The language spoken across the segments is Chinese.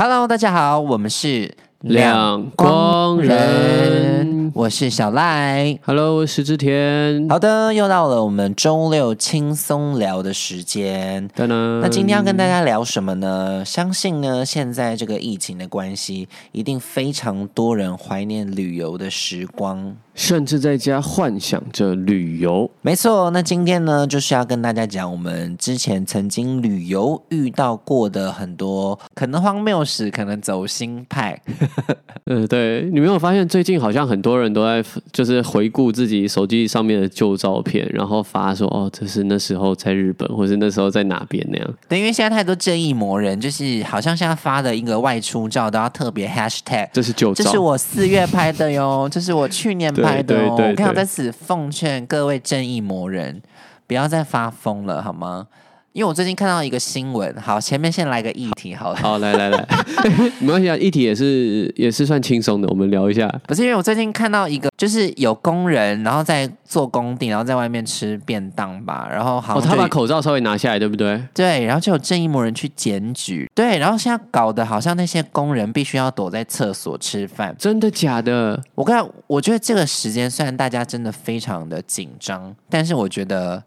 Hello，大家好，我们是两光人我是小赖。Hello，我是石之田。好的，又到了我们周六轻松聊的时间。噔噔那今天要跟大家聊什么呢？相信呢，现在这个疫情的关系，一定非常多人怀念旅游的时光。甚至在家幻想着旅游。没错，那今天呢，就是要跟大家讲我们之前曾经旅游遇到过的很多可能荒谬史，可能走心派。呃，对你没有发现最近好像很多人都在就是回顾自己手机上面的旧照片，然后发说哦，这是那时候在日本，或是那时候在哪边那样。对，因为现在太多正义魔人，就是好像现在发的一个外出照都要特别 hashtag。这是旧照，这是我四月拍的哟，这是我去年 拍的哦。对对对我看在此奉劝各位正义魔人，不要再发疯了好吗？因为我最近看到一个新闻，好，前面先来个议题好了。好，来来来，没关系啊，议题也是也是算轻松的，我们聊一下。不是因为我最近看到一个，就是有工人，然后在做工地，然后在外面吃便当吧，然后好哦，他把口罩稍微拿下来，对不对？对，然后就有正义魔人去检举，对，然后现在搞得好像那些工人必须要躲在厕所吃饭。真的假的？我看，我觉得这个时间虽然大家真的非常的紧张，但是我觉得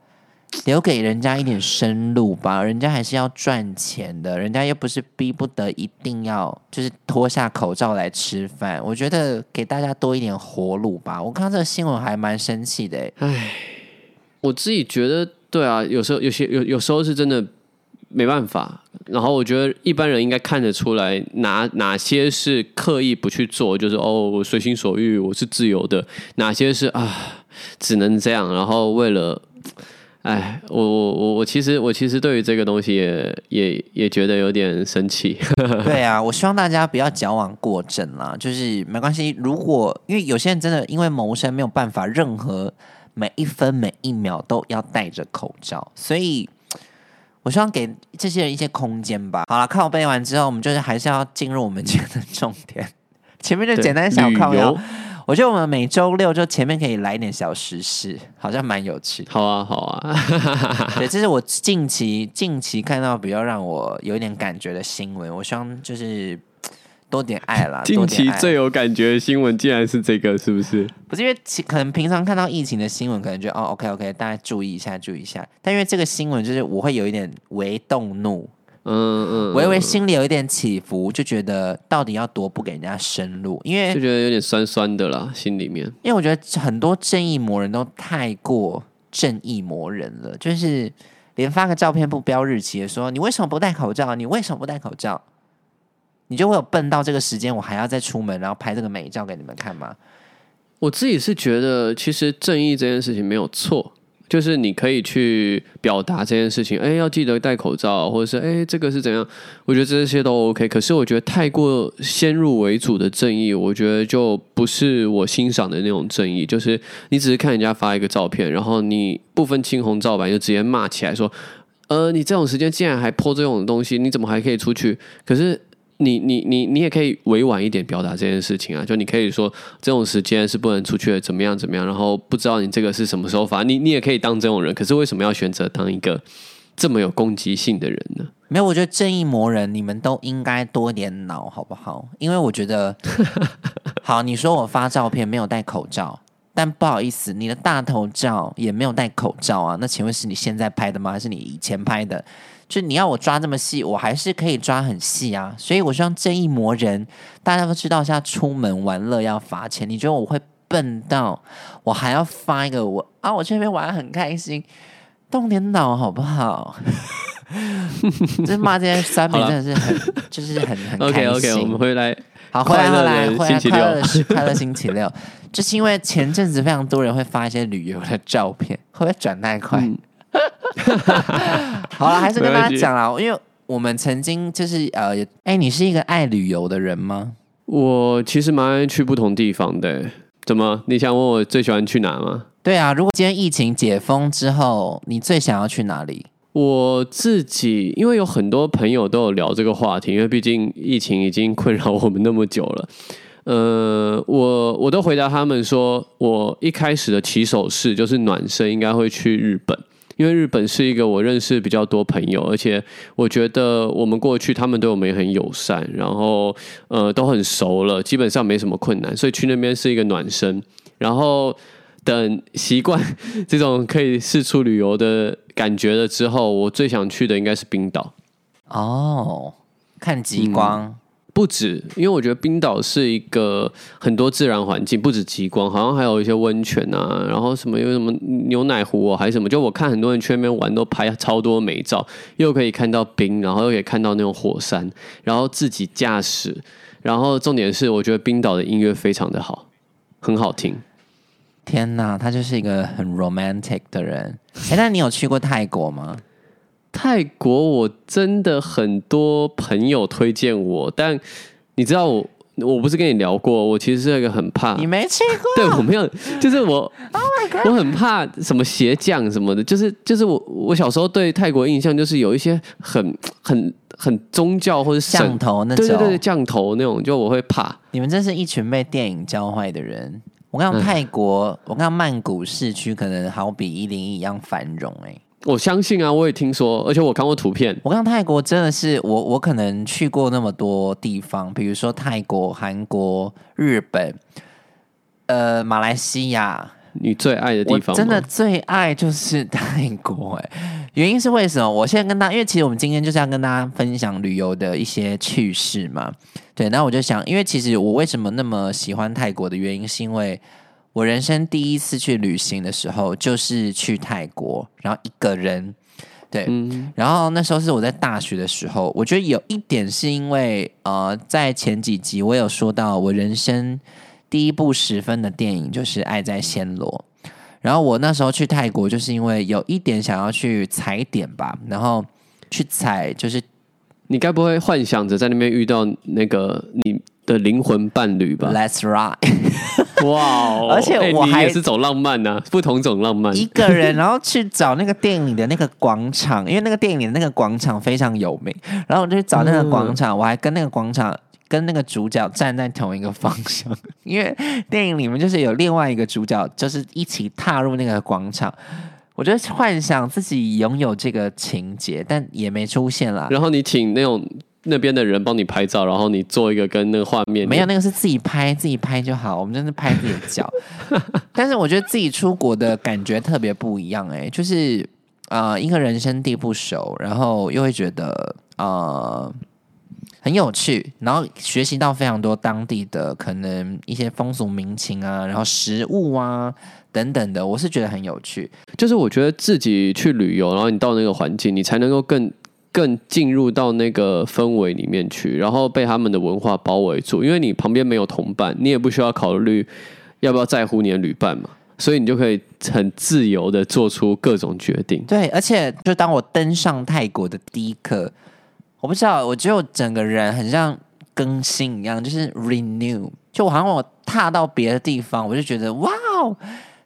留给人家一点生路吧，人家还是要赚钱的，人家又不是逼不得一定要就是脱下口罩来吃饭。我觉得给大家多一点活路吧。我看到这个新闻还蛮生气的、欸，我自己觉得，对啊，有时候有些有有时候是真的没办法。然后我觉得一般人应该看得出来哪哪些是刻意不去做，就是哦，我随心所欲，我是自由的；哪些是啊，只能这样。然后为了，哎，我我我我其实我其实对于这个东西也也也觉得有点生气。对啊，我希望大家不要矫枉过正啦，就是没关系。如果因为有些人真的因为谋生没有办法，任何每一分每一秒都要戴着口罩，所以我希望给这些人一些空间吧。好了，靠背完之后，我们就是还是要进入我们今天的重点。前面就简单小旅靠腰游，我觉得我们每周六就前面可以来一点小时事，好像蛮有趣的。好啊，好啊，对，这是我近期近期看到比较让我有一点感觉的新闻。我希望就是多点爱啦，近期最有感觉的新闻竟然是这个，是不是？不是因为其可能平常看到疫情的新闻，可能觉得哦，OK OK，大家注意一下，注意一下。但因为这个新闻，就是我会有一点微动怒，嗯嗯，微微嗯心里有一点起伏，就觉得到底要多不给人家深入，因为就觉得有点酸酸的啦，心里面。因为我觉得很多正义魔人都太过正义魔人了，就是连发个照片不标日期的说你为什么不戴口罩？你为什么不戴口罩？你就会有笨到这个时间，我还要再出门，然后拍这个美照给你们看吗？我自己是觉得，其实正义这件事情没有错，就是你可以去表达这件事情，哎，要记得戴口罩，或者是哎，这个是怎样？我觉得这些都 OK。可是我觉得太过先入为主的正义，我觉得就不是我欣赏的那种正义。就是你只是看人家发一个照片，然后你不分青红皂白就直接骂起来说，呃，你这种时间竟然还泼这种东西，你怎么还可以出去？可是。你你你你也可以委婉一点表达这件事情啊，就你可以说这种时间是不能出去的，怎么样怎么样，然后不知道你这个是什么时候发，你你也可以当这种人，可是为什么要选择当一个这么有攻击性的人呢？没有，我觉得正义魔人你们都应该多点脑，好不好？因为我觉得，好，你说我发照片没有戴口罩，但不好意思，你的大头照也没有戴口罩啊。那请问是你现在拍的吗？还是你以前拍的？就你要我抓这么细，我还是可以抓很细啊。所以我希望正义魔人，大家都知道，现在出门玩乐要罚钱。你觉得我会笨到我还要发一个我啊？我去那边玩得很开心，动点脑好不好？就是骂这些酸民好了真的是很，就是很很开 OK 心。OK，我们回来。好，回来回来回来，快乐是 快乐星期六，就是因为前阵子非常多人会发一些旅游的照片，会不会转太快？嗯 好了，还是跟大家讲啦，因为我们曾经就是呃，哎、你是一个爱旅游的人吗？我其实蛮爱去不同地方的。怎么？你想问我最喜欢去哪吗？对啊，如果今天疫情解封之后，你最想要去哪里？我自己，因为有很多朋友都有聊这个话题，因为毕竟疫情已经困扰我们那么久了。呃，我我都回答他们说，我一开始的起手式就是暖身，应该会去日本，因为日本是一个我认识比较多朋友，而且我觉得我们过去他们对我们也很友善，然后呃都很熟了，基本上没什么困难，所以去那边是一个暖身。然后等习惯这种可以四处旅游的感觉了之后，我最想去的应该是冰岛。哦，看极光。不止，因为我觉得冰岛是一个很多自然环境，不止极光，好像还有一些温泉啊，然后什么有什么牛奶湖哦，还是什么。就我看很多人去那边玩，都拍超多美照，又可以看到冰，然后又可以看到那种火山，然后自己驾驶，然后重点是，我觉得冰岛的音乐非常的好，很好听。天哪，他就是一个很 romantic 的人。哎，那你有去过泰国吗？泰国我真的很多朋友推荐我，但你知道我我不是跟你聊过，我其实是一个很怕你没去过，对我没有，就是我，我很怕什么鞋匠什么的，就是就是我我小时候对泰国印象就是有一些很很很宗教或者降头那种，对对对降头那种，就我会怕。你们真是一群被电影教坏的人。我看泰国，我看曼谷市区可能好比一零一一样繁荣哎。我相信啊，我也听说，而且我看过图片。我看泰国真的是我，我可能去过那么多地方，比如说泰国、韩国、日本，呃，马来西亚。你最爱的地方？真的最爱就是泰国哎。原因是为什么？我现在跟大家，因为其实我们今天就是要跟大家分享旅游的一些趣事嘛。对，那我就想，因为其实我为什么那么喜欢泰国的原因，是因为。我人生第一次去旅行的时候，就是去泰国，然后一个人，对，然后那时候是我在大学的时候。我觉得有一点是因为，呃，在前几集我有说到，我人生第一部十分的电影就是《爱在暹罗》，然后我那时候去泰国，就是因为有一点想要去踩点吧，然后去踩，就是你该不会幻想着在那边遇到那个你？的灵魂伴侣吧，Let's ride！哇，而且我还是走浪漫呢，不同种浪漫。一个人，然后去找那个电影里的那个广场，因为那个电影里的那个广场非常有名。然后我就去找那个广场，我还跟那个广场跟那个主角站在同一个方向，因为电影里面就是有另外一个主角，就是一起踏入那个广场。我就幻想自己拥有这个情节，但也没出现啦。然后你请那种。那边的人帮你拍照，然后你做一个跟那个画面没有那个是自己拍自己拍就好，我们就是拍自己的脚。但是我觉得自己出国的感觉特别不一样哎，就是啊，一个人生地不熟，然后又会觉得呃很有趣，然后学习到非常多当地的可能一些风俗民情啊，然后食物啊等等的，我是觉得很有趣。就是我觉得自己去旅游，然后你到那个环境，你才能够更。更进入到那个氛围里面去，然后被他们的文化包围住。因为你旁边没有同伴，你也不需要考虑要不要在乎你的旅伴嘛，所以你就可以很自由的做出各种决定。对，而且就当我登上泰国的第一刻，我不知道，我觉得整个人很像更新一样，就是 renew。就我好像我踏到别的地方，我就觉得哇。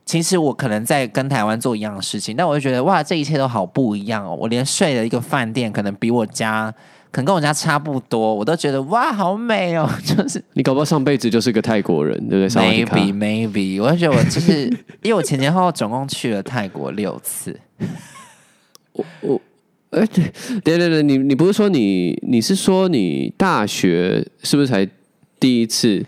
其实我可能在跟台湾做一样的事情，但我就觉得哇，这一切都好不一样哦！我连睡的一个饭店，可能比我家，可能跟我家差不多，我都觉得哇，好美哦！就是你搞不好上辈子就是个泰国人，对不对？Maybe maybe，我就觉得我就是因为我前前后后总共去了泰国六次。我我哎对对对对，你你不是说你你是说你大学是不是才第一次？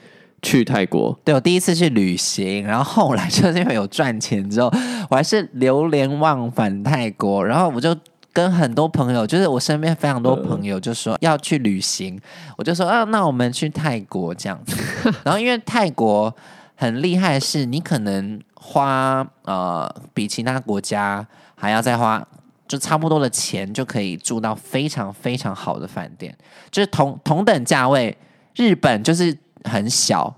去泰国，对我第一次去旅行，然后后来就是因为有赚钱之后，我还是流连忘返泰国，然后我就跟很多朋友，就是我身边非常多朋友就说要去旅行，我就说啊，那我们去泰国这样子。然后因为泰国很厉害的，是你可能花呃比其他国家还要再花就差不多的钱，就可以住到非常非常好的饭店，就是同同等价位，日本就是。很小，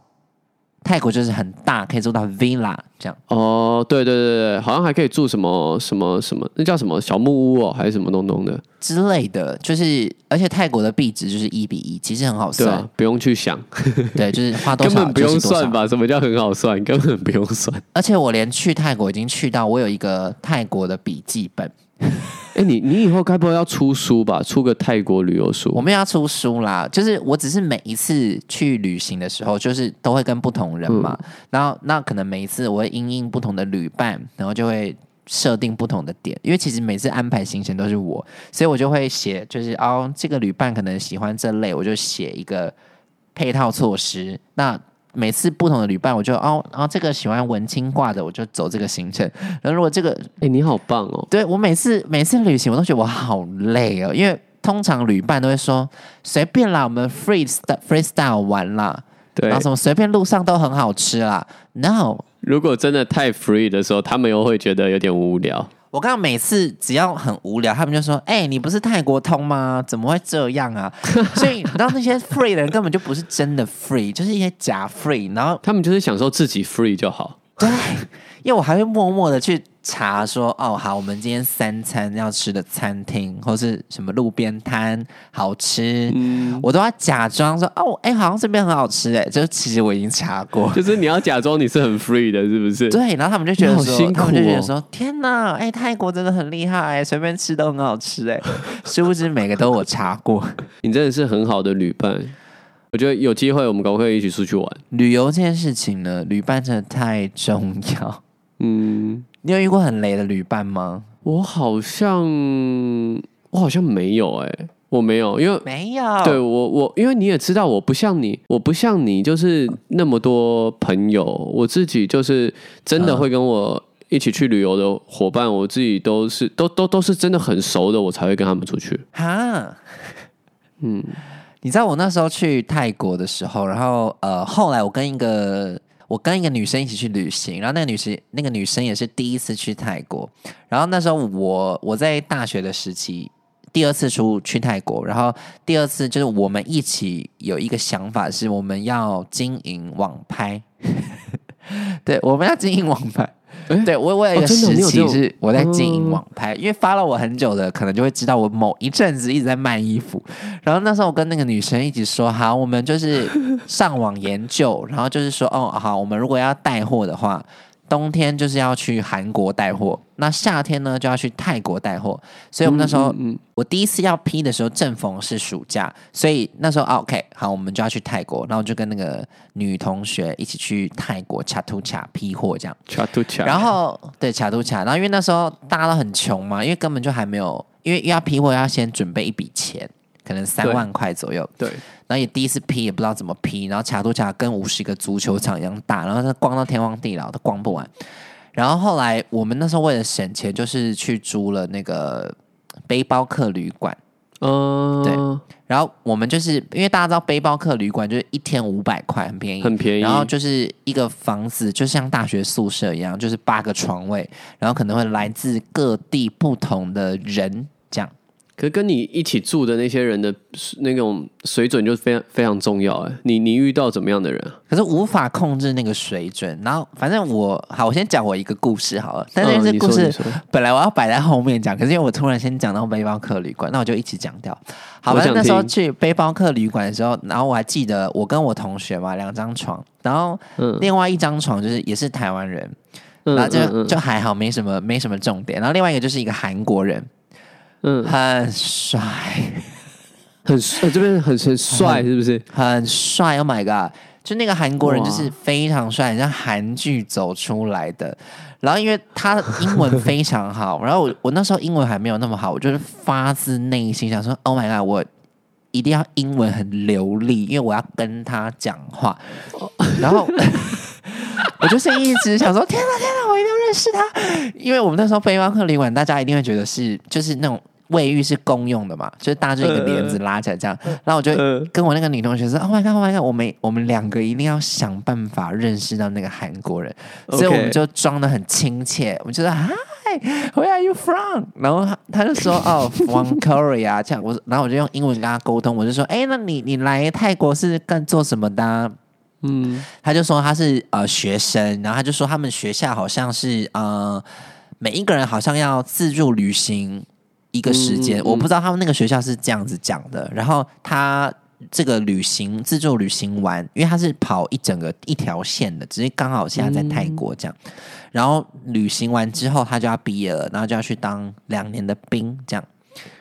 泰国就是很大，可以住到 villa 这样。哦，对对对对，好像还可以住什么什么什么，那叫什么小木屋哦，还是什么东东的之类的。就是，而且泰国的币值就是一比一，其实很好算，不用去想。对，就是 花多少根本不用算吧？什么叫很好算？根本不用算。而且我连去泰国已经去到，我有一个泰国的笔记本。哎，你你以后该不会要出书吧？出个泰国旅游书？我们要出书啦，就是我只是每一次去旅行的时候，就是都会跟不同人嘛，然后那可能每一次我会因应不同的旅伴，然后就会设定不同的点，因为其实每次安排行程都是我，所以我就会写，就是哦，这个旅伴可能喜欢这类，我就写一个配套措施。那每次不同的旅伴，我就哦，然后这个喜欢文青挂的，我就走这个行程。然后如果这个，哎，你好棒哦！对我每次每次旅行，我都觉得我好累哦，因为通常旅伴都会说随便啦，我们 free freestyle 玩啦，对然后，什么随便路上都很好吃啦。No，如果真的太 free 的时候，他们又会觉得有点无聊。我刚刚每次只要很无聊，他们就说：“哎、你不是泰国通吗？怎么会这样啊？” 所以你知道那些 free 的人根本就不是真的 free，就是一些假 free。然后他们就是享受自己 free 就好。对，因为我还会默默的去查说：“哦，好，我们今天三餐要吃的餐厅或是什么路边摊好吃，嗯，我都要假装说：哦，哎、好像这边很好吃，哎，就是其实我已经查过。”就是你要假装你是很 free 的，是不是？对，然后他们就觉得说，你好辛苦他们就觉得哦说，天哪，哎、泰国真的很厉害，随便吃都很好吃，哎，殊不知每个都我查过。你真的是很好的旅伴。我觉得有机会我们可不可以一起出去玩？旅游这件事情呢，旅伴真的太重要。嗯，你有遇过很雷的旅伴吗？我好像我好像没有哎、我没有，因为没有。对我我，因为你也知道，我不像你，我不像你，就是那么多朋友，我自己就是真的嗯会跟我一起去旅游的伙伴，我自己都是都都都是真的很熟的，我才会跟他们出去。哈，嗯，你知道我那时候去泰国的时候，然后呃，后来我跟一个我跟一个女生一起去旅行，然后那个女生那个女生也是第一次去泰国，然后那时候我我在大学的时期。第二次出去泰国，然后第二次就是我们一起有一个想法，是我们要经营网拍，对，我们要经营网拍。诶对我，我有一哦个时期是我在经营嗯网拍，因为发了我很久的，可能就会知道我某一阵子一直在卖衣服。然后那时候我跟那个女生一起说，好，我们就是上网研究，然后就是说，哦，好，我们如果要带货的话，冬天就是要去韩国带货，那夏天呢就要去泰国带货。所以我们那时候，嗯，嗯我第一次要批的时候，正逢是暑假，所以那时候、啊 OK，好，我们就要去泰国，然后我就跟那个女同学一起去泰国恰图恰批货这样。恰图恰，然后对恰图恰，然后因为那时候大家都很穷嘛，因为根本就还没有，因为要批货要先准备一笔钱，可能三万块左右。对，然后也第一次批，也不知道怎么批，然后卡都卡跟五十个足球场一样大，然后他逛到天荒地老都逛不完。然后后来我们那时候为了省钱，就是去租了那个背包客旅馆。嗯，对然后我们就是因为大家知道背包客旅馆就是一天五百块，很便宜，很便宜。然后就是一个房子，就像大学宿舍一样，就是八个床位，然后可能会来自各地不同的人。可是跟你一起住的那些人的那种水准就非常非常重要哎。你你遇到怎么样的人啊？可是无法控制那个水准。然后反正我好，我先讲我一个故事好了。但是嗯这故事本来我要摆在后面讲，可是因为我突然先讲到背包客旅馆，那我就一起讲掉。好，我想反正那时候去背包客旅馆的时候，然后我还记得我跟我同学嘛，两张床，然后嗯另外一张床就是也是台湾人，嗯然后就就还好，没什么没什么重点。然后另外一个就是一个韩国人，嗯，很帅，很呃这边很很帅，是不是？很帅，Oh my god！就那个韩国人就是非常帅，很像韩剧走出来的。然后因为他英文非常好，然后我我那时候英文还没有那么好，我就是发自内心想说，Oh my god！我一定要英文很流利，因为我要跟他讲话。然后 我就是一直想说，天哪天哪，我一定要认识他，因为我们那时候背包客旅馆，大家一定会觉得是就是那种卫浴是公用的嘛，就是大家就一个帘子拉起来这样。然后我就嗯跟我那个女同学说：“Oh my god, Oh my god！我们我们两个一定要想办法认识到那个韩国人。”所以我们就装的很亲切，我们就说：“Hi，Where are you from？” 然后他他就说：“哦、f r o m Korea。”这样我然后我就用英文跟他沟通，我就说：“哎，那你你来泰国是干做什么的啊、嗯，他就说他是呃学生，然后他就说他们学校好像是呃每一个人好像要自助旅行一个时间，嗯嗯我不知道他们那个学校是这样子讲的。然后他这个旅行自助旅行完，因为他是跑一整个一条线的，只是刚好现在在泰国这样。然后旅行完之后，他就要毕业了，然后就要去当两年的兵，这样。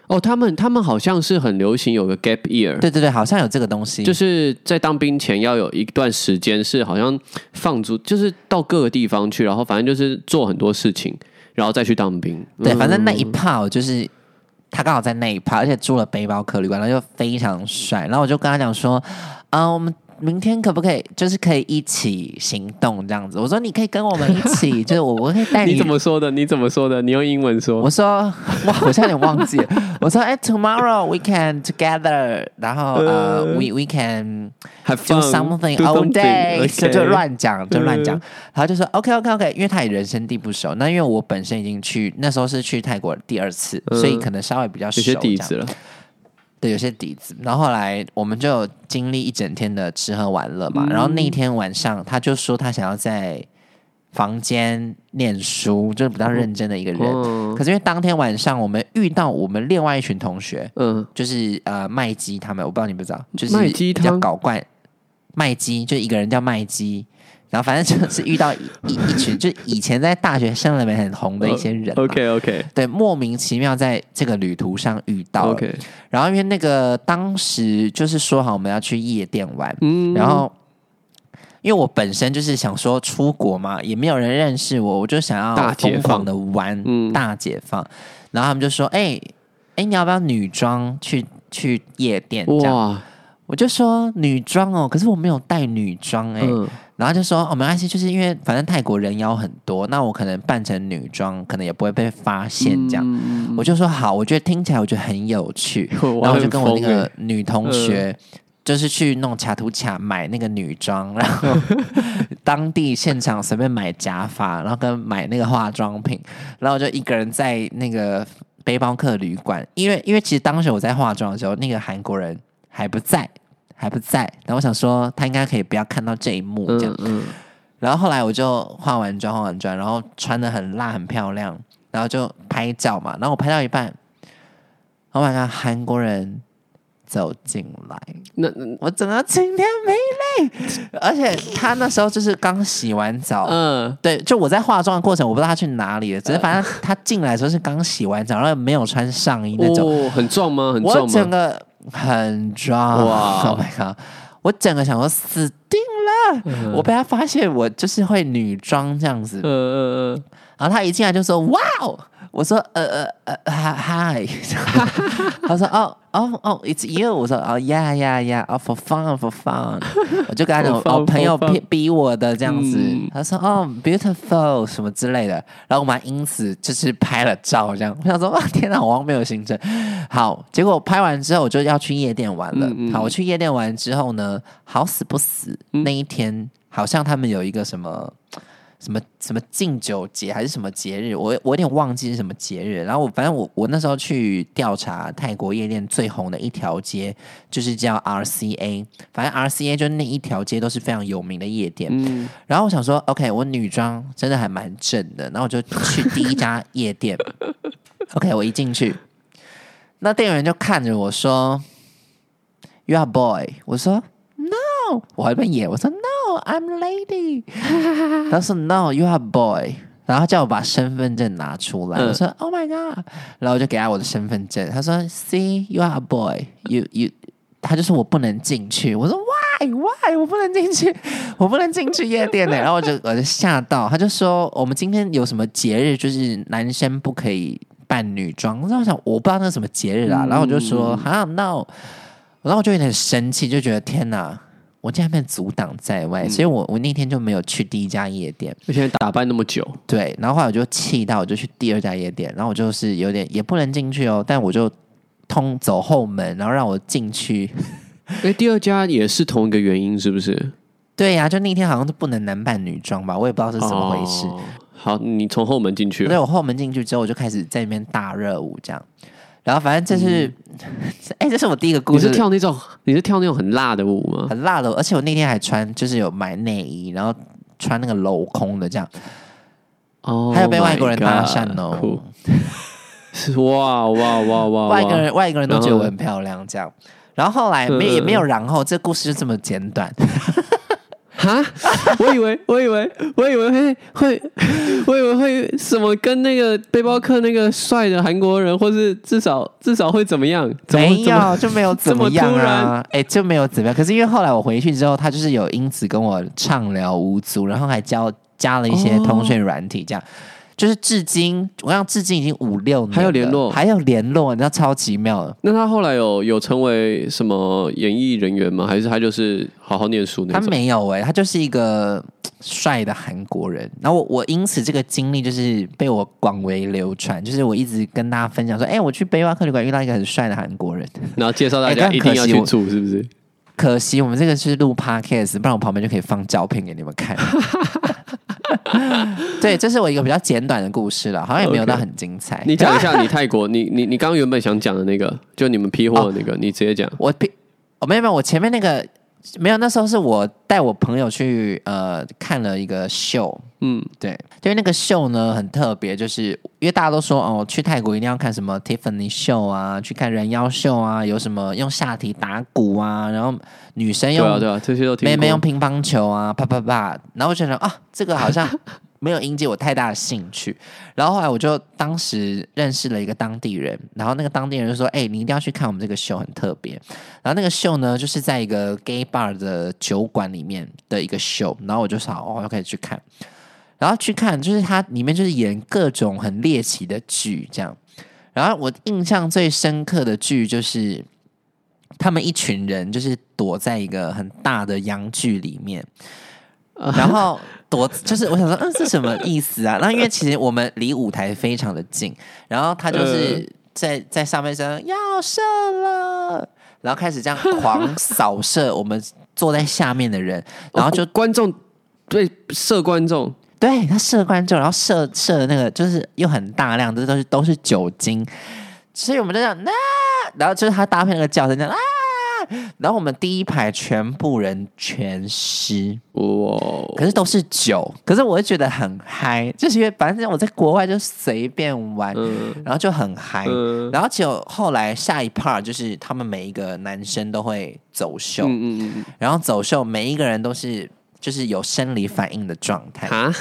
哦，他们他们好像是很流行有个 gap year，对对对，好像有这个东西，就是在当兵前要有一段时间是好像放逐，就是到各个地方去，然后反正就是做很多事情，然后再去当兵。对，反正那嗯一炮就是他刚好在那一趴，而且住了背包客旅馆，然后就非常帅。然后我就跟他讲说，啊、我们明天可不可以就是可以一起行动这样子？我说你可以跟我们一起，就是我我可以带你你怎么说的？你怎么说的？你用英文说我。说哇，我现在有点忘记了。我说 哎、t o m o r r o w we can together，然后呃、呃 w e we can Have do fun, something do all day，就就乱讲，就乱讲嗯。然后就说 OK OK OK，因为他也人生地不熟，那因为我本身已经去那时候是去泰国第二次，嗯所以可能稍微比较熟，有些底子这样，了，对，有些底子。然后后来我们就有经历一整天的吃喝玩乐嘛，嗯然后那一天晚上他就说他想要在房间念书，就是比较认真的一个人。嗯可是因为当天晚上我们遇到我们另外一群同学，嗯，就是呃麦基他们，我不知道你不知道，就是比较搞怪。麦基就一个人叫麦基，然后反正就是遇到一一一群，就以前在大学生里面很红的一些人嘛、OK OK 对，莫名其妙在这个旅途上遇到 OK，然后因为那个当时就是说好我们要去夜店玩，嗯。然后因为我本身就是想说出国嘛，也没有人认识我，我就想要大解放。疯狂的玩，嗯。大解放。然后他们就说：“哎、哎、你要不要女装去去夜店？”这样，哇，我就说女装哦，可是我没有带女装哎、嗯然后就说哦没关系，就是因为反正泰国人妖很多，那我可能扮成女装，可能也不会被发现这样。嗯我就说好，我觉得听起来我觉得很有趣，然后我就跟我那个欸女同学。就是去弄卡图卡买那个女装，然后 当地现场随便买假发，然后跟买那个化妆品，然后我就一个人在那个背包客旅馆，因为因为其实当时我在化妆的时候，那个韩国人还不在，还不在，然后我想说他应该可以不要看到这一幕这样，嗯嗯，然后后来我就化完妆，化完妆，然后穿的很辣，很漂亮，然后就拍照嘛。然后我拍到一半，Oh my god，韩国人走进来，那那我整个晴天霹雳。而且他那时候就是刚洗完澡，嗯对，就我在化妆的过程，我不知道他去哪里了，只是反正他进来的时候是刚洗完澡，然后没有穿上衣那种。哦，很壮吗？很壮吗？整个很壮，哇！Oh my god！我整个想说死定了，我被他发现我就是会女装这样子，嗯嗯嗯，然后他一进来就说哇哦，我说呃呃呃嗨，他说哦哦哦，it's you，我说哦 yeah yeah yeah，哦 for fun for fun，我就跟他讲 For fun, 哦朋友逼逼我的这样子嗯，他说哦 beautiful 什么之类的，然后我们还因此就是拍了照这样，我想说哇天哪，好像没有行程，好，结果拍完之后我就要去夜店玩了，好，我去夜店玩之后呢，好死不死、嗯。那一天好像他们有一个什么。什么什么敬酒节还是什么节日，我我有点忘记是什么节日。然后我反正我我那时候去调查泰国夜店最红的一条街，就是叫 RCA。反正 RCA 就那一条街都是非常有名的夜店。嗯然后我想说，OK，我女装真的还蛮正的，然后我就去第一家夜店。OK，我一进去，那店员就看着我说：“You are boy。”我说：“No。”我还边演，我说：“No，I'm lady。”他说：“No，you are boy。”然后叫我把身份证拿出来，嗯我说：“Oh my god！” 然后我就给他我的身份证，他说：“See，you are a boy，you you。”他就说我不能进去，我说 Why Why 我不能进去，我不能进去夜店呢、然后我就我就吓到，他就说我们今天有什么节日，就是男生不可以扮女装。然后我想我不知道那是什么节日啊，然后我就说啊 No，然后我就有点生气，就觉得天哪，我竟然被阻挡在外，所以我我那天就没有去第一家夜店。而且打扮那么久，对，然后后来我就气到，我就去第二家夜店，然后我就是有点也不能进去哦，但我就通走后门，然后让我进去。哎，第二家也是同一个原因，是不是？对呀、就那天好像是不能男扮女装吧，我也不知道是怎么回事。哦好，你从后门进去了，所以我后门进去之后，我就开始在那边大热舞这样。然后反正这是，哎、这是我第一个故事，你是跳那种你是跳那种很辣的舞吗？很辣的，而且我那天还穿，就是有买内衣，然后穿那个镂空的这样，哦，还有被外国人搭讪 Oh 哦 god，酷是 哇哇哇哇！外国人外国人都觉得我很漂亮这样。然后后来没嗯也没有然后，这故事就这么简短。哈，我以为我以为我以为会会，我以为会什么跟那个背包客那个帅的韩国人，或是至少至少会怎么样？怎么没有，就没有怎么样啊？哎、就没有怎么样。可是因为后来我回去之后，他就是有因此跟我畅聊无阻，然后还教加了一些哦通讯软体，这样。就是至今，我想至今已经五六年了，还有联络还有联络，你知道超奇妙的。那他后来有有成为什么演艺人员吗？还是他就是好好念书那他种？没有哎、他就是一个嘖帅的韩国人。然后我我因此这个经历就是被我广为流传，就是我一直跟大家分享说，哎、我去背包客旅馆遇到一个很帅的韩国人。然后介绍大家一定要去住，是不是？可惜我们这个是录 podcast，不然我旁边就可以放照片给你们看。对，这是我一个比较简短的故事了，好像也没有到很精彩。你讲一下你泰国，你你你刚刚原本想讲的那个，就你们批货的那个，你直接讲。我批哦没有没有，我前面那个没有，那时候是我带我朋友去呃看了一个秀，嗯，对，因为那个秀呢很特别，就是因为大家都说哦，去泰国一定要看什么 Tiffany 秀啊，去看人妖秀啊，有什么用下体打鼓啊，然后女生用对啊对啊，这些都听过。妹妹用乒乓球啊，啪啪啪，然后我就觉得啊，这个好像没有引起我太大的兴趣。然后后来我就当时认识了一个当地人，然后那个当地人就说：“哎、你一定要去看我们这个秀，很特别。”然后那个秀呢，就是在一个 gay bar 的酒馆里面的一个秀，然后我就说：“好，哦，我可以去看。”然后去看，就是它里面就是演各种很猎奇的剧，这样。然后我印象最深刻的剧就是他们一群人就是躲在一个很大的洋剧里面，然后躲就是我想说，嗯，是什么意思啊？那因为其实我们离舞台非常的近，然后他就是在在上面说要射了，然后开始这样狂扫射我们坐在下面的人，然后就哦观众对射观众，对他射观众，然后射射的那个就是又很大量，这都是都是酒精，所以我们就这样啊，然后就是他搭配那个叫声这样啊，然后我们第一排全部人全湿，哇，可是都是酒，可是我会觉得很嗨，就是因为反正我在国外就随便玩，嗯然后就很嗨。嗯然后结果后来下一 part 就是他们每一个男生都会走秀，嗯嗯嗯然后走秀每一个人都是就是有生理反应的状态嗯，。啊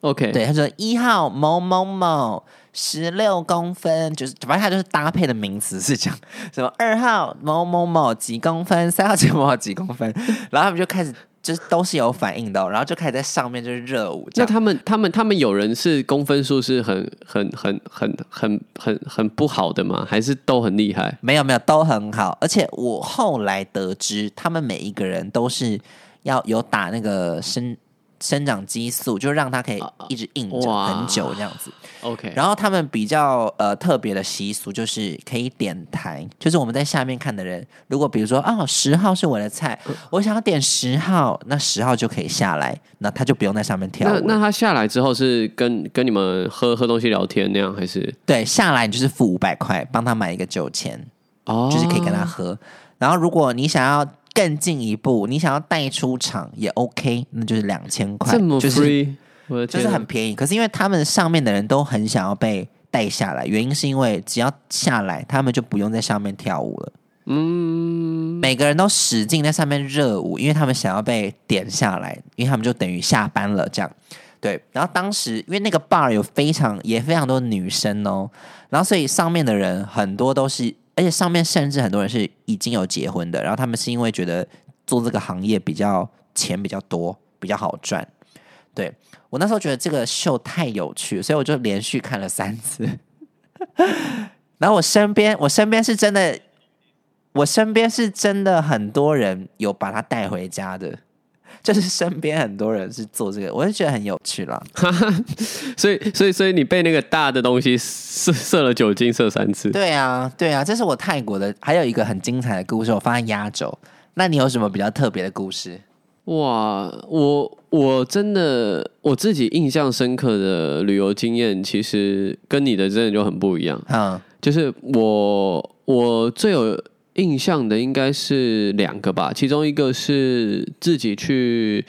，OK，对，他说一号某某某十六公分，就是反正它就是搭配的名词是这样，什么二号某某某几公分，三号几某某几公分，然后他们就开始就是都是有反应的哦、然后就开始在上面就是热舞。那他们他们他们有人是公分数是很很很很很很很不好的吗？还是都很厉害？没有没有，都很好。而且我后来得知，他们每一个人都是要有打那个生生长激素，就让他可以一直硬着很久这样子。OK，然后他们比较呃特别的习俗就是可以点台，就是我们在下面看的人，如果比如说啊十号是我的菜，我想要点十号，那十号就可以下来，那他就不用在上面跳。那那他下来之后是跟跟你们喝喝东西聊天那样，还是对，下来你就是付五百块，帮他买一个酒钱，哦就是可以跟他喝。然后如果你想要更进一步，你想要带出场也 OK，那就是两千块，这么就是就是很便宜。可是因为他们上面的人都很想要被带下来，原因是因为只要下来，他们就不用在上面跳舞了。嗯，每个人都使劲在上面热舞，因为他们想要被点下来，因为他们就等于下班了这样。对，然后当时因为那个 bar 有非常也非常多女生哦，然后所以上面的人很多都是，而且上面甚至很多人是已经有结婚的，然后他们是因为觉得做这个行业比较钱比较多，比较好赚。对我那时候觉得这个秀太有趣，所以我就连续看了三次。然后我身边，我身边是真的，我身边是真的很多人有把他带回家的，就是身边很多人是做这个，我就觉得很有趣啦。所以所以所以你被那个大的东西射射了酒精射三次，对啊，对啊，这是我泰国的，还有一个很精彩的故事，我放在压轴。那你有什么比较特别的故事？哇，我我真的我自己印象深刻的旅游经验，其实跟你的真的就很不一样。嗯就是我我最有印象的应该是两个吧，其中一个是自己去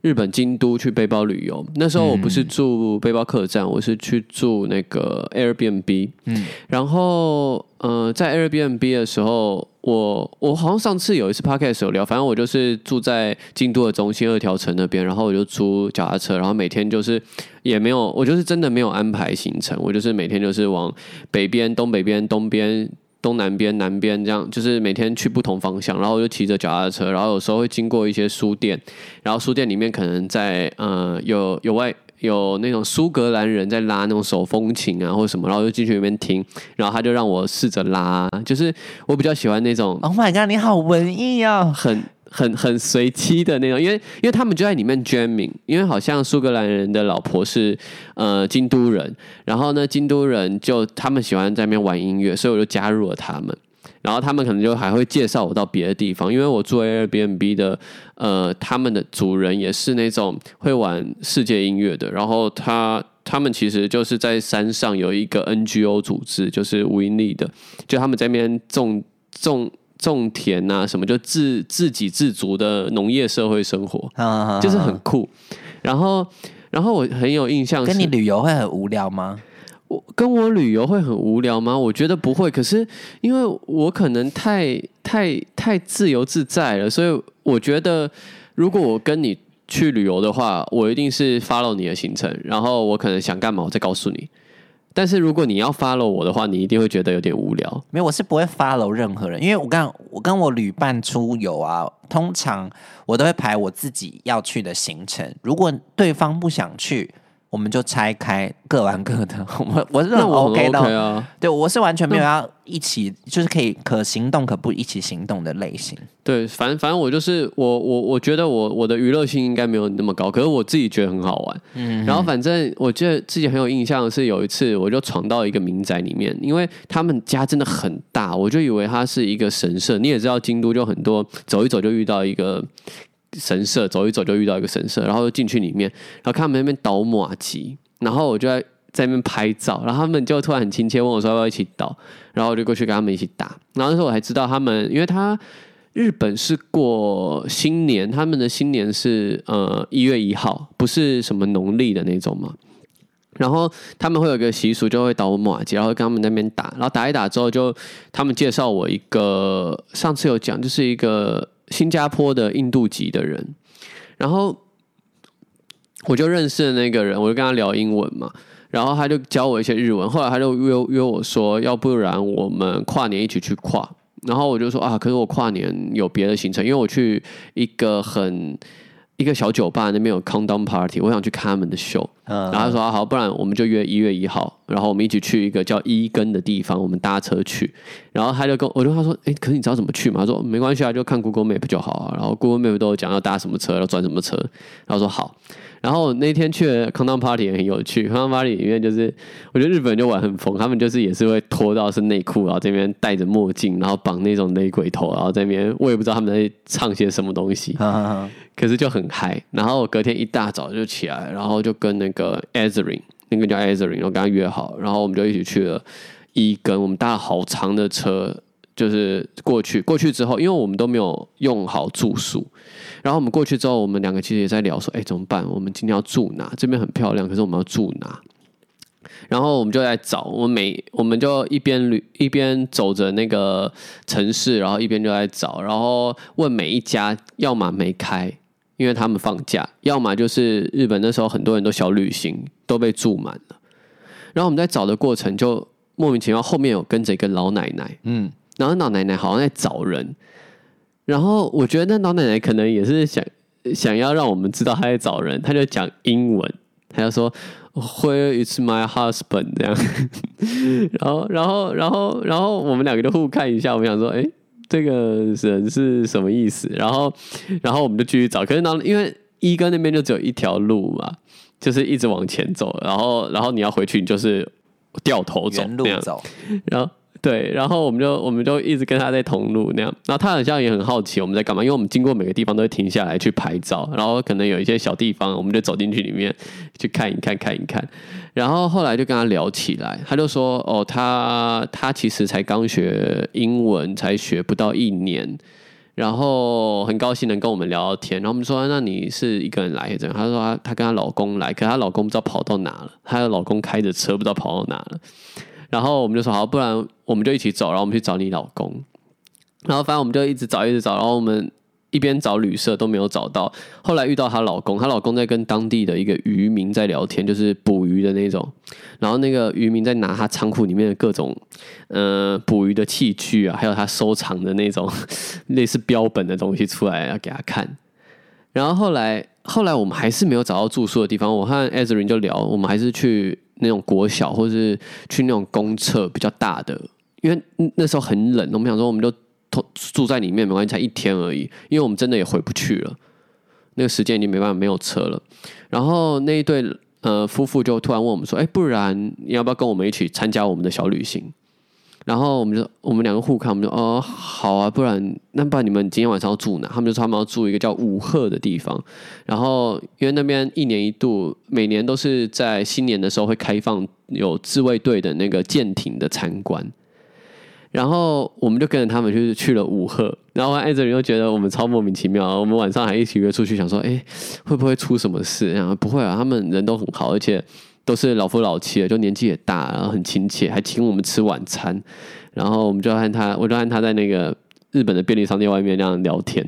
日本京都去背包旅游，那时候我不是住背包客栈，我是去住那个 Airbnb，嗯然后呃，在 Airbnb 的时候，我我好像上次有一次 podcast 有聊，反正我就是住在京都的中心二条城那边，然后我就租脚踏车，然后每天就是也没有，我就是真的没有安排行程，我就是每天就是往北边、东北边、东边。东南边、南边这样，就是每天去不同方向，然后我就骑着脚踏车，然后有时候会经过一些书店，然后书店里面可能在呃有有外有那种苏格兰人在拉那种手风琴啊或者什么，然后就进去里面听，然后他就让我试着拉，就是我比较喜欢那种 Oh my god，你好文艺哦！很很很随机的那种，因为因为他们就在里面 jamming，因为好像苏格兰人的老婆是呃京都人，然后呢京都人就他们喜欢在那边玩音乐，所以我就加入了他们。然后他们可能就还会介绍我到别的地方，因为我做 Airbnb 的，呃，他们的主人也是那种会玩世界音乐的。然后他他们其实就是在山上有一个 NGO 组织，就是无盈利的，就他们在那边种种种田啊，什么就自自给自足的农业社会生活，啊就是很酷。然后然后我很有印象是，跟你旅游会很无聊吗？我跟我旅游会很无聊吗？我觉得不会。可是因为我可能太太太自由自在了，所以我觉得如果我跟你去旅游的话，我一定是 follow 你的行程，然后我可能想干嘛，我再告诉你。但是如果你要 follow 我的话，你一定会觉得有点无聊。没有，我是不会 follow 任何人，因为我跟我跟我旅伴出游啊，通常我都会排我自己要去的行程。如果对方不想去，我们就拆开，各玩各的。我我是我很 OK 的，OK 啊。对我是完全没有要一起，就是可以可行动可不一起行动的类型。对，反正反正我就是我我我觉得我我的娱乐性应该没有你那么高，可是我自己觉得很好玩。嗯，然后反正我记得自己很有印象的是有一次我就闯到一个民宅里面，因为他们家真的很大，我就以为它是一个神社。你也知道京都就很多，走一走就遇到一个。神社走一走就遇到一个神社，然后就进去里面，然后看他们那边倒。马吉，然后我就在在那边拍照，然后他们就突然很亲切问我说要不要一起倒，然后我就过去跟他们一起打，然后那时候我还知道他们，因为他日本是过新年，他们的新年是呃一月一号，不是什么农历的那种嘛。然后他们会有一个习俗，就会倒马吉，然后跟他们那边打，然后打一打之后就，他们介绍我一个，上次有讲，就是一个新加坡的印度籍的人，然后我就认识了那个人，我就跟他聊英文嘛，然后他就教我一些日文，后来他就约约我说，要不然我们跨年一起去跨，然后我就说啊，可是我跨年有别的行程，因为我去一个很一个小酒吧那边有 countdown party，我想去看他们的秀，嗯然后他说、啊好，不然我们就约一月一号，然后我们一起去一个叫伊根的地方，我们搭车去。然后他就跟我就他说，哎，可是你知道怎么去吗？他说没关系啊，就看 Google Map 就好啊。然后 Google Map 都有讲要搭什么车，要转什么车。然后说好。然后那天去了 countdown party 也很有趣，countdown party 里面就是我觉得日本人就玩很疯，他们就是也是会脱到是内裤，然后这边戴着墨镜，然后绑那种雷鬼头，然后在那边我也不知道他们在唱些什么东西。嗯可是就很嗨。然后隔天一大早就起来，然后就跟那个 Azerin，那个叫 Azerin，我跟他约好，然后我们就一起去了伊根，我们搭了好长的车，就是过去。过去之后，因为我们都没有用好住宿，然后我们过去之后，我们两个其实也在聊说，哎，怎么办？我们今天要住哪？这边很漂亮，可是我们要住哪？然后我们就在找，我们每我们就一边旅一边走着那个城市，然后一边就在找，然后问每一家，要么没开，因为他们放假；要么就是日本那时候很多人都小旅行，都被住满了。然后我们在找的过程，就莫名其妙后面有跟着一个老奶奶，嗯，然后老奶奶好像在找人，然后我觉得那老奶奶可能也是想想要让我们知道她在找人，她就讲英文，她就说 Where is my husband 这样，然后然后然后然后我们两个就互看一下，我们想说，哎，这个人是什么意思？然后然后我们就继续找，可是呢，因为一哥那边就只有一条路嘛，就是一直往前走，然后然后你要回去，你就是掉头走那样。原路走，然后对，然后我们就我们就一直跟他在同路那样，然后他好像也很好奇我们在干嘛，因为我们经过每个地方都会停下来去拍照，然后可能有一些小地方，我们就走进去里面去看一看看一看，然后后来就跟他聊起来，他就说哦，他他其实才刚学英文，才学不到一年。然后很高兴能跟我们聊聊天，然后我们说：“那你是一个人来这样？”他说她：“她跟她老公来，可她老公不知道跑到哪了，她的老公开着车不知道跑到哪了。”然后我们就说好，不然我们就一起走，然后我们去找你老公。然后反正我们就一直找，一直找，然后我们一边找旅社都没有找到。后来遇到她老公，她老公在跟当地的一个渔民在聊天，就是捕鱼的那种。然后那个渔民在拿他仓库里面的各种呃捕鱼的器具啊，还有他收藏的那种 类似标本的东西出来要给他看。然后后来后来我们还是没有找到住宿的地方。我和 e z r i n 就聊，我们还是去那种国小，或者是去那种公厕比较大的，因为那时候很冷。我们想说，我们就住在里面没关系，才一天而已。因为我们真的也回不去了，那个时间已经没办法，没有车了。然后那一对呃夫妇就突然问我们说：“哎，不然你要不要跟我们一起参加我们的小旅行？”然后我们就我们两个互看，我们就哦好啊，不然那不然你们今天晚上要住哪？他们就说他们要住一个叫五鹤的地方。然后因为那边一年一度，每年都是在新年的时候会开放有自卫队的那个舰艇的参观。然后我们就跟着他们去去了五鹤。然后艾泽林又觉得我们超莫名其妙，我们晚上还一起约出去，想说哎会不会出什么事？然后不会啊，他们人都很好，而且。都是老夫老妻了，就年纪也大，然后很亲切，还请我们吃晚餐。然后我们就和他，我就和他在那个日本的便利商店外面那样聊天。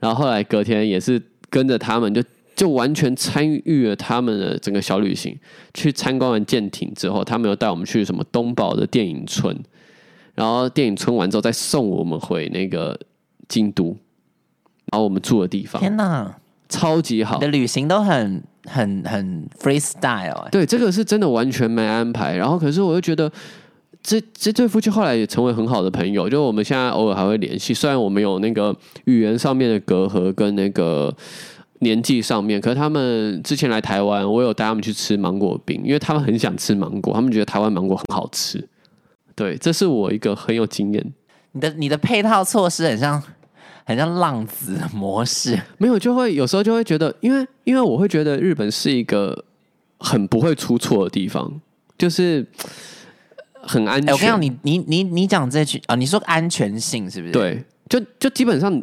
然后后来隔天也是跟着他们，就就完全参与了他们的整个小旅行。去参观完舰艇之后，他们又带我们去什么东宝的电影村。然后电影村完之后，再送我们回那个京都，然后我们住的地方。天哪，超级好！的旅行都很。很很 freestyle，对，这个是真的完全没安排。然后，可是我又觉得，这这对夫妻后来也成为很好的朋友。就我们现在偶尔还会联系，虽然我们有那个语言上面的隔阂跟那个年纪上面，可是他们之前来台湾，我有带他们去吃芒果冰，因为他们很想吃芒果，他们觉得台湾芒果很好吃。对，这是我一个很有经验。你的你的配套措施很像。很像浪子模式，没有就会有时候就会觉得，因为因为我会觉得日本是一个很不会出错的地方，就是很安全。我跟你讲，你你你你讲这句啊，你说安全性是不是？对，就就基本上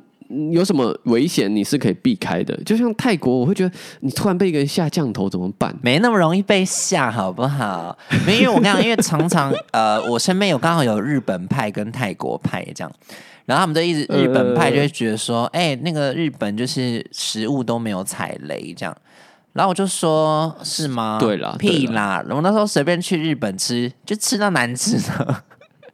有什么危险你是可以避开的。就像泰国，我会觉得你突然被一个人下降头怎么办？没那么容易被吓，好不好？没，因为我跟你讲，因为常常呃，我身边有刚好有日本派跟泰国派这样。然后他们就一直日本派就会觉得说，哎，那个日本就是食物都没有踩雷这样。然后我就说，是吗？对了，屁啦！我那时候随便去日本吃，就吃到难吃的，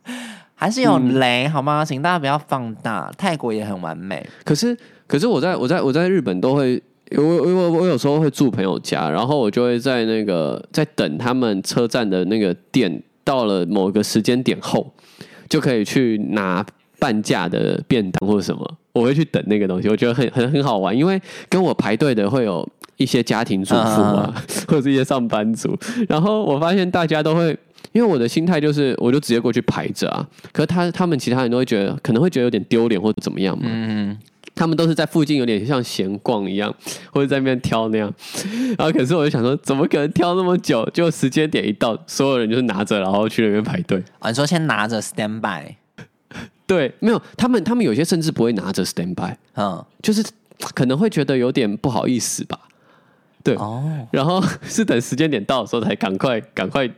还是有雷好吗？请大家不要放大。泰国也很完美，可是可是我在我在我在日本都会，我我我有时候会住朋友家，然后我就会在那个在等他们车站的那个店到了某个时间点后，就可以去拿。半价的便当或者什么，我会去等那个东西，我觉得很很很好玩，因为跟我排队的会有一些家庭主妇啊，或者是一些上班族，然后我发现大家都会，因为我的心态就是，我就直接过去排着啊，可是他他们其他人都会觉得，可能会觉得有点丢脸或者怎么样嘛，嗯，他们都是在附近有点像闲逛一样，或者在那边挑那样，然后可是我就想说，怎么可能挑那么久？就时间点一到，所有人就是拿着，然后去那边排队。啊，你说先拿着 stand by。对，没有他们，他们有些甚至不会拿着 stand by，嗯，就是可能会觉得有点不好意思吧，对，哦，然后是等时间点到的时候才赶快赶快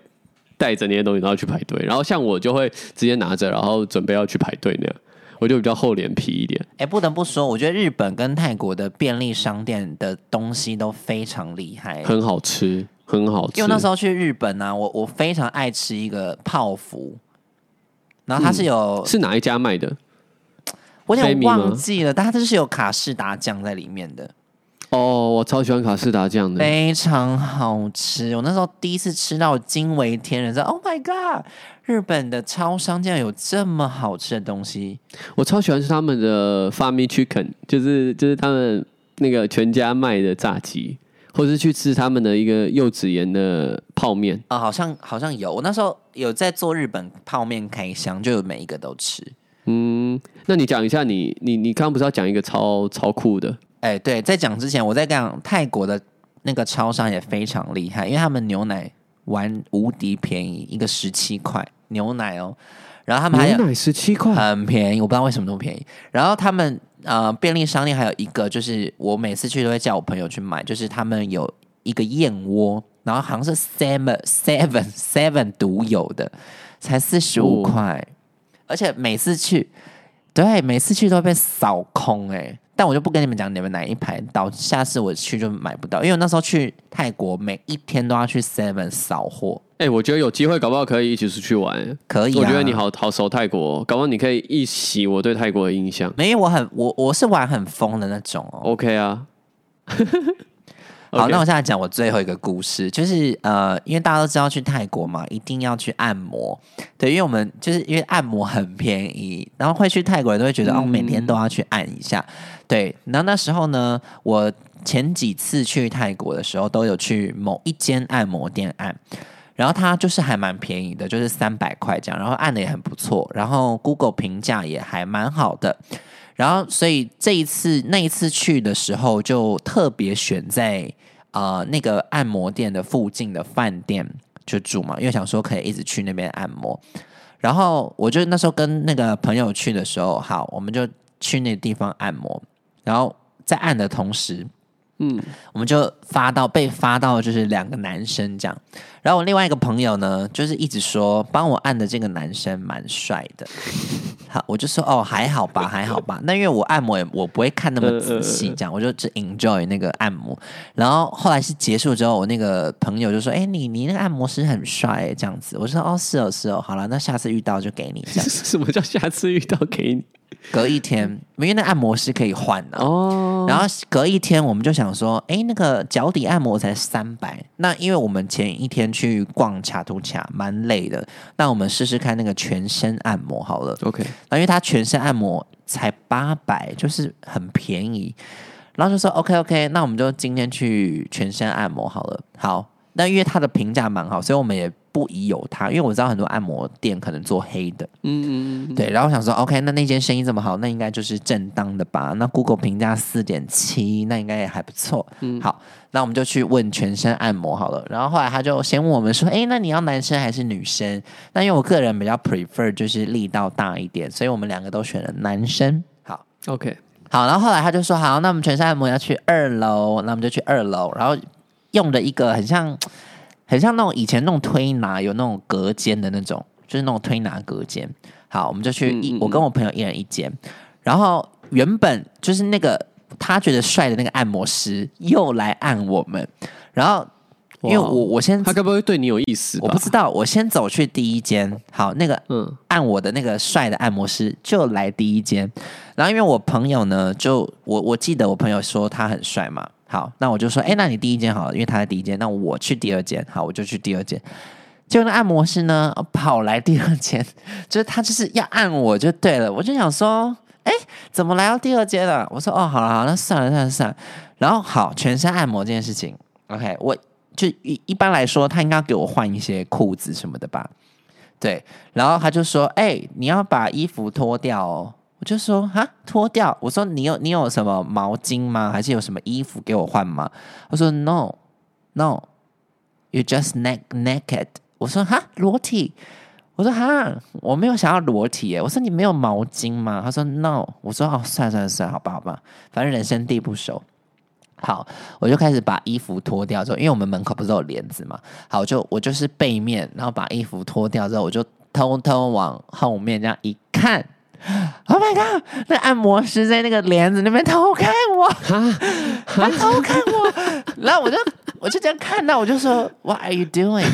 带着那些东西然后去排队，然后像我就会直接拿着，然后准备要去排队那样，我就比较厚脸皮一点。哎，不得不说，我觉得日本跟泰国的便利商店的东西都非常厉害，很好吃，很好吃。因为那时候去日本呢，我我非常爱吃一个泡芙。然后它是有是哪一家卖的？我有点忘记了，但它就是有卡士达酱在里面的。哦，我超喜欢卡士达酱的，非常好吃。我那时候第一次吃到惊为天人，说：“Oh my god！日本的超商竟然有这么好吃的东西。”我超喜欢吃他们的 Farmy Chicken，就是就是他们那个全家卖的炸鸡。或是去吃他们的一个柚子盐的泡面啊，好像好像有。我那时候有在做日本泡面开箱，就有每一个都吃。嗯，那你讲一下，你你你刚刚不是要讲一个超超酷的？哎，对，在讲之前，我在讲泰国的那个超商也非常厉害，因为他们牛奶玩无敌便宜，一个十七块牛奶哦。然后他们还有牛奶十七块，很便宜，我不知道为什么那么便宜。然后他们。呃，便利商店还有一个，就是我每次去都会叫我朋友去买，就是他们有一个燕窝，然后好像是 seven seven seven 独有的，才四十五块，而且每次去，对，每次去都被扫空哎。但我就不跟你们讲你们哪一排，到下次我去就买不到，因为那时候去泰国每一天都要去 Seven 扫货。哎，我觉得有机会，搞不好可以一起出去玩。可以，我觉得你好好熟泰国，搞不好你可以一洗我对泰国的印象。没有，我很我我是玩很疯的那种哦。OK 啊，好那我现在讲我最后一个故事，就是呃，因为大家都知道去泰国嘛，一定要去按摩，对，因为我们就是因为按摩很便宜，然后会去泰国人都会觉得、哦，每天都要去按一下，对。然后那时候呢，我前几次去泰国的时候，都有去某一间按摩店按。然后它就是还蛮便宜的，就是三百块这样，然后按的也很不错，然后 Google 评价也还蛮好的，然后所以这一次那一次去的时候，就特别选在呃那个按摩店的附近的饭店就住嘛，因为想说可以一直去那边按摩。然后我就那时候跟那个朋友去的时候，好，我们就去那地方按摩，然后在按的同时，嗯，我们就发到被发到就是两个男生这样，然后我另外一个朋友呢，就是一直说帮我按的这个男生蛮帅的，好，我就说哦还好吧还好吧，那因为我按摩也我不会看那么仔细，这样我就只 enjoy 那个按摩，然后后来是结束之后，我那个朋友就说，哎、你你那个按摩师很帅这样子，我说哦是哦是哦，好了，那下次遇到就给你这样，什么叫下次遇到给你？隔一天，因为那按摩师可以换的、哦，然后隔一天，我们就想说，哎，那个脚底按摩才三百，那因为我们前一天去逛卡图卡蛮累的，那我们试试看那个全身按摩好了。OK，那因为它全身按摩才八百，就是很便宜，然后就说 OK OK，那我们就今天去全身按摩好了。好，那因为它的评价蛮好，所以我们也不疑有它，因为我知道很多按摩店可能做黑的。嗯嗯嗯，对，然后我想说，OK，那那间生意这么好，那应该就是正当的吧？那 Google 评价四点七，那应该也还不错。嗯，好，那我们就去问全身按摩好了。然后后来他就先问我们说，诶，那你要男生还是女生？那因为我个人比较 prefer 就是力道大一点，所以我们两个都选了男生。好。OK，好，然后后来他就说好，那我们全身按摩要去二楼，那我们就去二楼，然后用的一个很像很像那种以前那种推拿有那种隔间的那种，就是那种推拿隔间。好，我们就去一，嗯嗯我跟我朋友一人一间，然后原本就是那个他觉得帅的那个按摩师又来按我们，然后因为我我先他该不会对你有意思？我不知道，我先走去第一间，好，那个嗯按我的那个帅的按摩师就来第一间，然后因为我朋友呢，就我我记得我朋友说他很帅嘛，好，那我就说，哎、那你第一间好了，因为他在第一间，那我去第二间，好，我就去第二间。结果那按摩师呢跑来第二间，就是他就是要按我就对了，我就想说，哎、怎么来到第二间了？我说，哦，好了好了，那算了算了算了。然后好，全身按摩这件事情，OK，我就一一般来说，他应该给我换一些裤子什么的吧？对，然后他就说：“哎、你要把衣服脱掉哦。”我就说：“哈，脱掉？”我说：“你有你有什么毛巾吗？还是有什么衣服给我换吗？”他说：“No，No，you just neck naked。”我说：“哈，裸体？”我说：“哈，我没有想要裸体耶。”我说：“你没有毛巾吗？”他说：“No。”我说：“哦，算算算，好吧好吧，反正人生地不熟。”好，我就开始把衣服脱掉之后，因为我们门口不是有帘子嘛，好，我就我就是背面，然后把衣服脱掉之后，我就偷偷往后面这样一看，Oh my god！那按摩师在那个帘子那边偷看我，他偷看我，然后我就我就这样看到，我就说 What are you doing？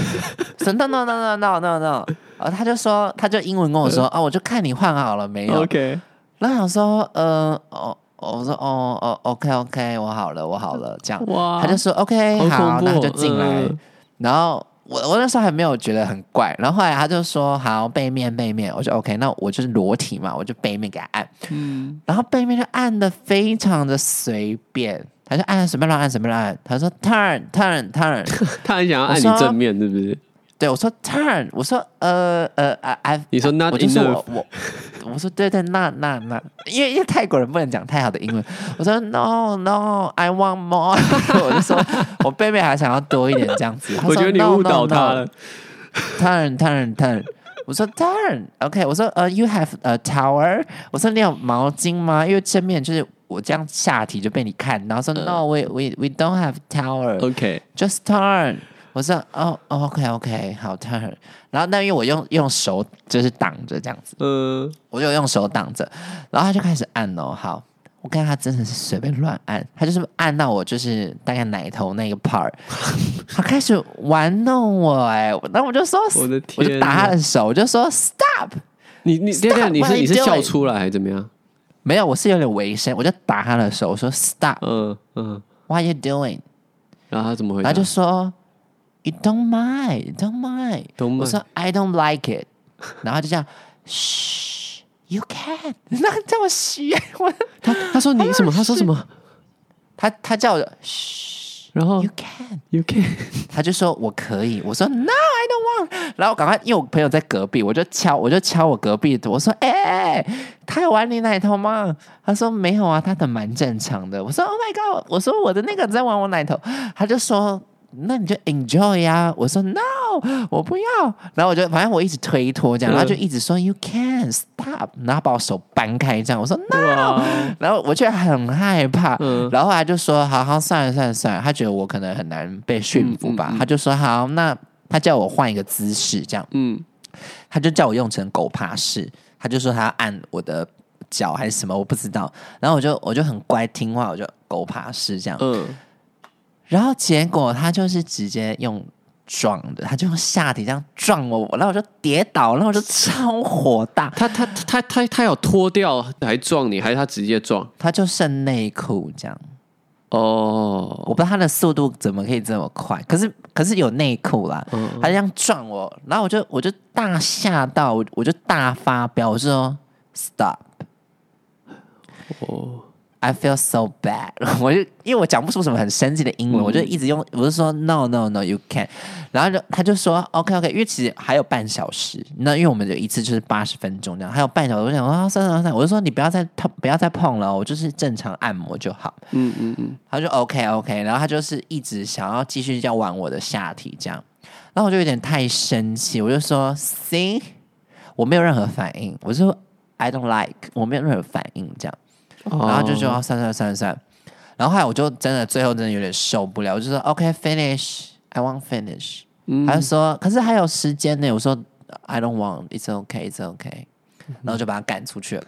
说 No no no no no no no，然后他就说，他就英文跟我说，哦，我就看你换好了没有？OK，然后想说，呃，哦，我说，哦，哦，OK OK，我好了，我好了，这样。哇他就说 OK 好好，恐怖那他就进来，嗯然后我我那时候还没有觉得很怪，然后后来他就说好背面背面，我就 OK，那我就是裸体嘛，我就背面给他按，嗯，然后背面就按的非常的随便，他就按随便乱按随便乱按，他说 turn turn turn，他很想要按你正面，是不是？对我说 turn，我说呃呃，I I，你说 not 我就说我我我说对对，那那那，因为因为泰国人不能讲太好的英文，我说 no no，I want more，我就说我背面还想要多一点这样子。我觉得你 no, 误 no, 导他 no 了。turn turn turn，我说 turn，OK，、我说呃、you have a tower，我说你有毛巾吗？因为正面就是我这样下体就被你看，然后说、no，we we we don't have tower，OK，just turn。我说哦哦，OK OK，好 turn。然后那因为我用用手就是挡着这样子，嗯，我就用手挡着，然后他就开始按哦。好，我看他真的是随便乱按，他就是按到我就是大概奶头那个 part，他开始玩弄我哎、然后我就说，我的天我就打他的手，我就说 stop。你你等等，你是 are 你是笑？出来还是怎么样？没有，我是有点微声，我就打他的手，我说 stop。嗯嗯，What you doing？然后他怎么回答？然后就说 You don't mind, don't mind。我说 I don't like it，然后就这样嘘，You can，那叫我嘘，我他他说你什么？他说什么？他他叫我嘘然后，You can。you can 他就说我可以，我说 No, I don't want。然后赶快，因为我朋友在隔壁，我就敲，我就敲我隔壁的，我说哎、他有玩你奶头吗？他说没有啊，他的蛮正常的。我说 Oh my god，我说我的那个在玩我奶头，他就说那你就 enjoy 呀、我说 No，我不要。然后我就反正我一直推脱这样，嗯。然后就一直说 You can stop，然后把我手掰开这样，我说 No。然后我却很害怕，嗯。然后后来就说好好算了算了算了，他觉得我可能很难被驯服吧，他就说好，那他叫我换一个姿势，这样。嗯，他就叫我用成狗爬式，他就说他要按我的脚还是什么，我不知道，然后我就我就很乖听话，我就狗爬式这样，嗯，然后结果他就是直接用。撞的，他就用下体这样撞我，然后我就跌倒，然后我就超火大，他他他他他有脱掉还撞你，还是他直接撞？他就剩内裤这样。哦，我不知道他的速度怎么可以这么快，可是可是有内裤啦，嗯他这样撞我，然后我就我就大吓到，我我就大发飙，我就说 stop。哦，I feel so bad，我就因为我讲不出什么很生气的英文，嗯我就一直用，我就说 No No No you can，然后就他就说 OK OK，因为其实还有半小时，那因为我们有一次就是八十分钟这样，还有半小时，我想说啊算了算了算，我就说你不要再碰不要再碰了，我就是正常按摩就好。嗯嗯嗯，他就 OK OK，然后他就是一直想要继续要玩我的下体这样，然后我就有点太生气，我就说 See，我没有任何反应，我就说 I don't like，我没有任何反应这样，然然后就说算算算算，然后后来我就真的最后真的有点受不了，我就说 OK finish，I want finish，、嗯他就说可是还有时间呢，我说 I don't want，it's OK，it's OK，然后就把他赶出去了。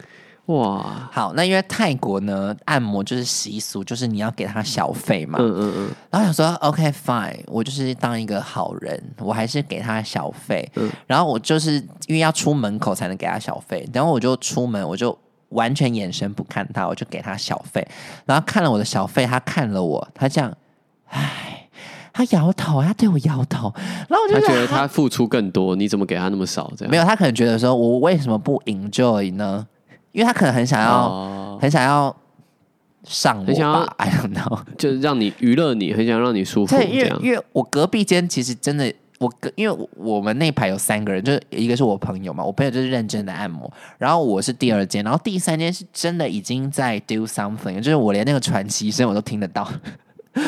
哇，好，那因为泰国呢，按摩就是习俗，就是你要给他小费嘛。嗯嗯嗯，然后想说，OK fine，我就是当一个好人，我还是给他小费。嗯然后我就是因为要出门口才能给他小费，然后我就出门，我就完全眼神不看他，我就给他小费。然后看了我的小费，他看了我，他这样，唉，他摇头，他对我摇头，然后我就觉得得他付出更多，你怎么给他那么少？这样没有，他可能觉得说我为什么不 enjoy 呢？因为他可能很想要。哦，很想要上我很想要吧，I don't know。就是让你娱乐你，很想让你舒服，对，因为因为我隔壁间其实真的，我跟因为我们那排有三个人，就是一个是我朋友嘛，我朋友就是认真的按摩，然后我是第二间，然后第三间是真的已经在 do something，就是我连那个喘息声我都听得到。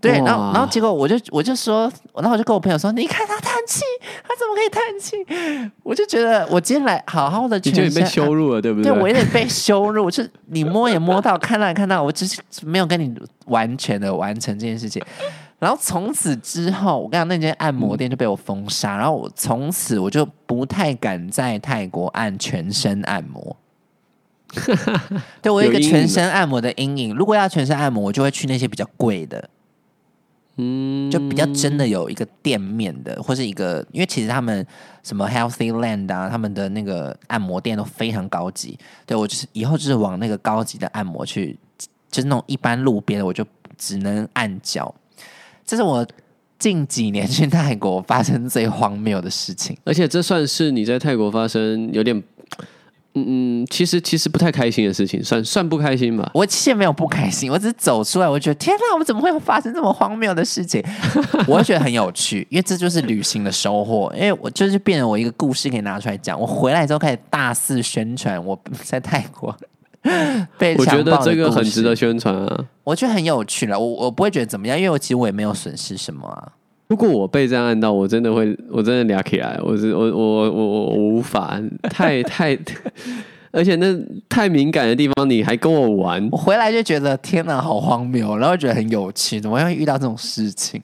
对，然后然后结果我就我就说，然后我就跟我朋友说，你看他叹气，他怎么可以叹气？我就觉得我今天来好好的你就被羞辱了，对不对对我对？有点被羞辱，就是你摸也摸到，看到也看到，我只是没有跟你完全的完成这件事情。然后从此之后，我跟你讲，那间按摩店就被我封杀，然后我从此我就不太敢在泰国按全身按摩。对我有一个全身按摩的阴影，如果要全身按摩，我就会去那些比较贵的，嗯，就比较真的有一个店面的，或是一个，因为其实他们什么 Healthy Land 啊，他们的那个按摩店都非常高级。对我就是以后就是往那个高级的按摩去，就是那种一般路边的，我就只能按脚。这是我近几年去泰国发生最荒谬的事情。而且这算是你在泰国发生有点，嗯嗯，其实其实不太开心的事情，算算不开心吧。我其实没有不开心，我只是走出来，我觉得天哪，我们怎么会发生这么荒谬的事情？我觉得很有趣，因为这就是旅行的收获。因为我就是变成我一个故事可以拿出来讲。我回来之后开始大肆宣传我在泰国 被我觉得这个很值得，宣传啊。我觉得很有趣了。我我不会觉得怎么样，因为我其实我也没有损失什么啊。如果我被这样按到，我真的会，我真的俩起来，我是我我我我我无法，太太，而且那太敏感的地方，你还跟我玩我，回来就觉得天哪，好荒谬，然后觉得很有趣，怎么会遇到这种事情？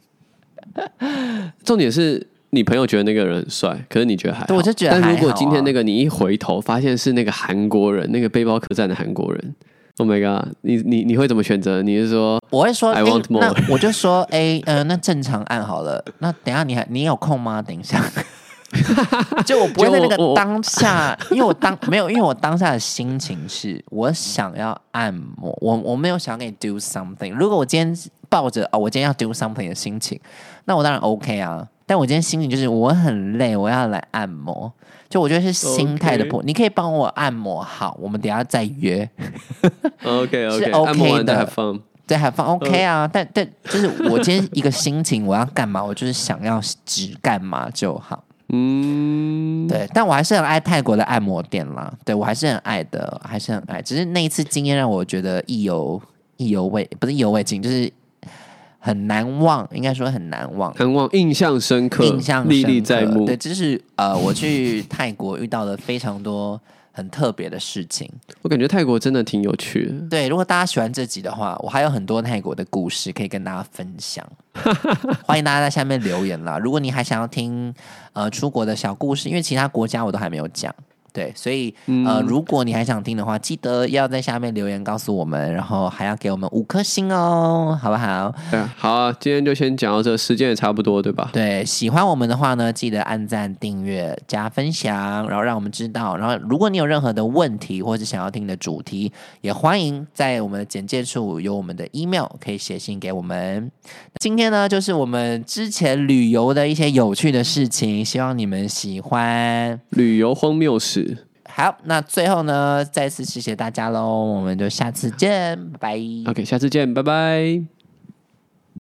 重点是你朋友觉得那个人很帅，可是你觉得还我就觉得但如果今天那个你一回头发现是那个韩国人，那个背包客栈的韩国人，Oh my god，你你你会怎么选择？你是说我会说，I want more 那我就说，哎、呃，那正常按好了。那等一下你还你有空吗？等一下，就我不会在那个当下，因为我当没有，因为我当下的心情是我想要按摩，我我没有想要给你 do something。如果我今天抱着哦，我今天要 do something 的心情，那我当然 OK 啊。但我今天心情就是我很累，我要来按摩。就我觉得是心态的不你可以帮我按摩好，我们等下再约。OK 是 OK，是 OK 的。对，还放 OK 啊，但但就是我今天一个心情，我要干嘛，我就是想要只干嘛就好。嗯，对，但我还是很爱泰国的按摩店啦，对我还是很爱的，还是很爱。只是那一次经验让我觉得意犹意犹未，不是意犹未尽，就是很难忘，应该说很难忘。难忘，印象深刻，印象历历在目刻对，。这是呃，我去泰国遇到了非常多很特别的事情。我感觉泰国真的挺有趣的。对，如果大家喜欢这集的话，我还有很多泰国的故事可以跟大家分享，欢迎大家在下面留言啦。如果你还想要听呃出国的小故事，因为其他国家我都还没有讲，对，所以呃，如果你还想听的话，记得要在下面留言告诉我们，然后还要给我们五颗星哦，好不好？对啊，好啊，今天就先讲到这，时间也差不多，对吧？对，喜欢我们的话呢，记得按赞、订阅、加分享，然后让我们知道。然后，如果你有任何的问题或者想要听的主题，也欢迎在我们的简介处有我们的 email，可以写信给我们。今天呢，就是我们之前旅游的一些有趣的事情，希望你们喜欢。旅游荒谬史，好，那最后呢，再次谢谢大家喽，我们就下次见，拜拜。OK，下次见，拜拜。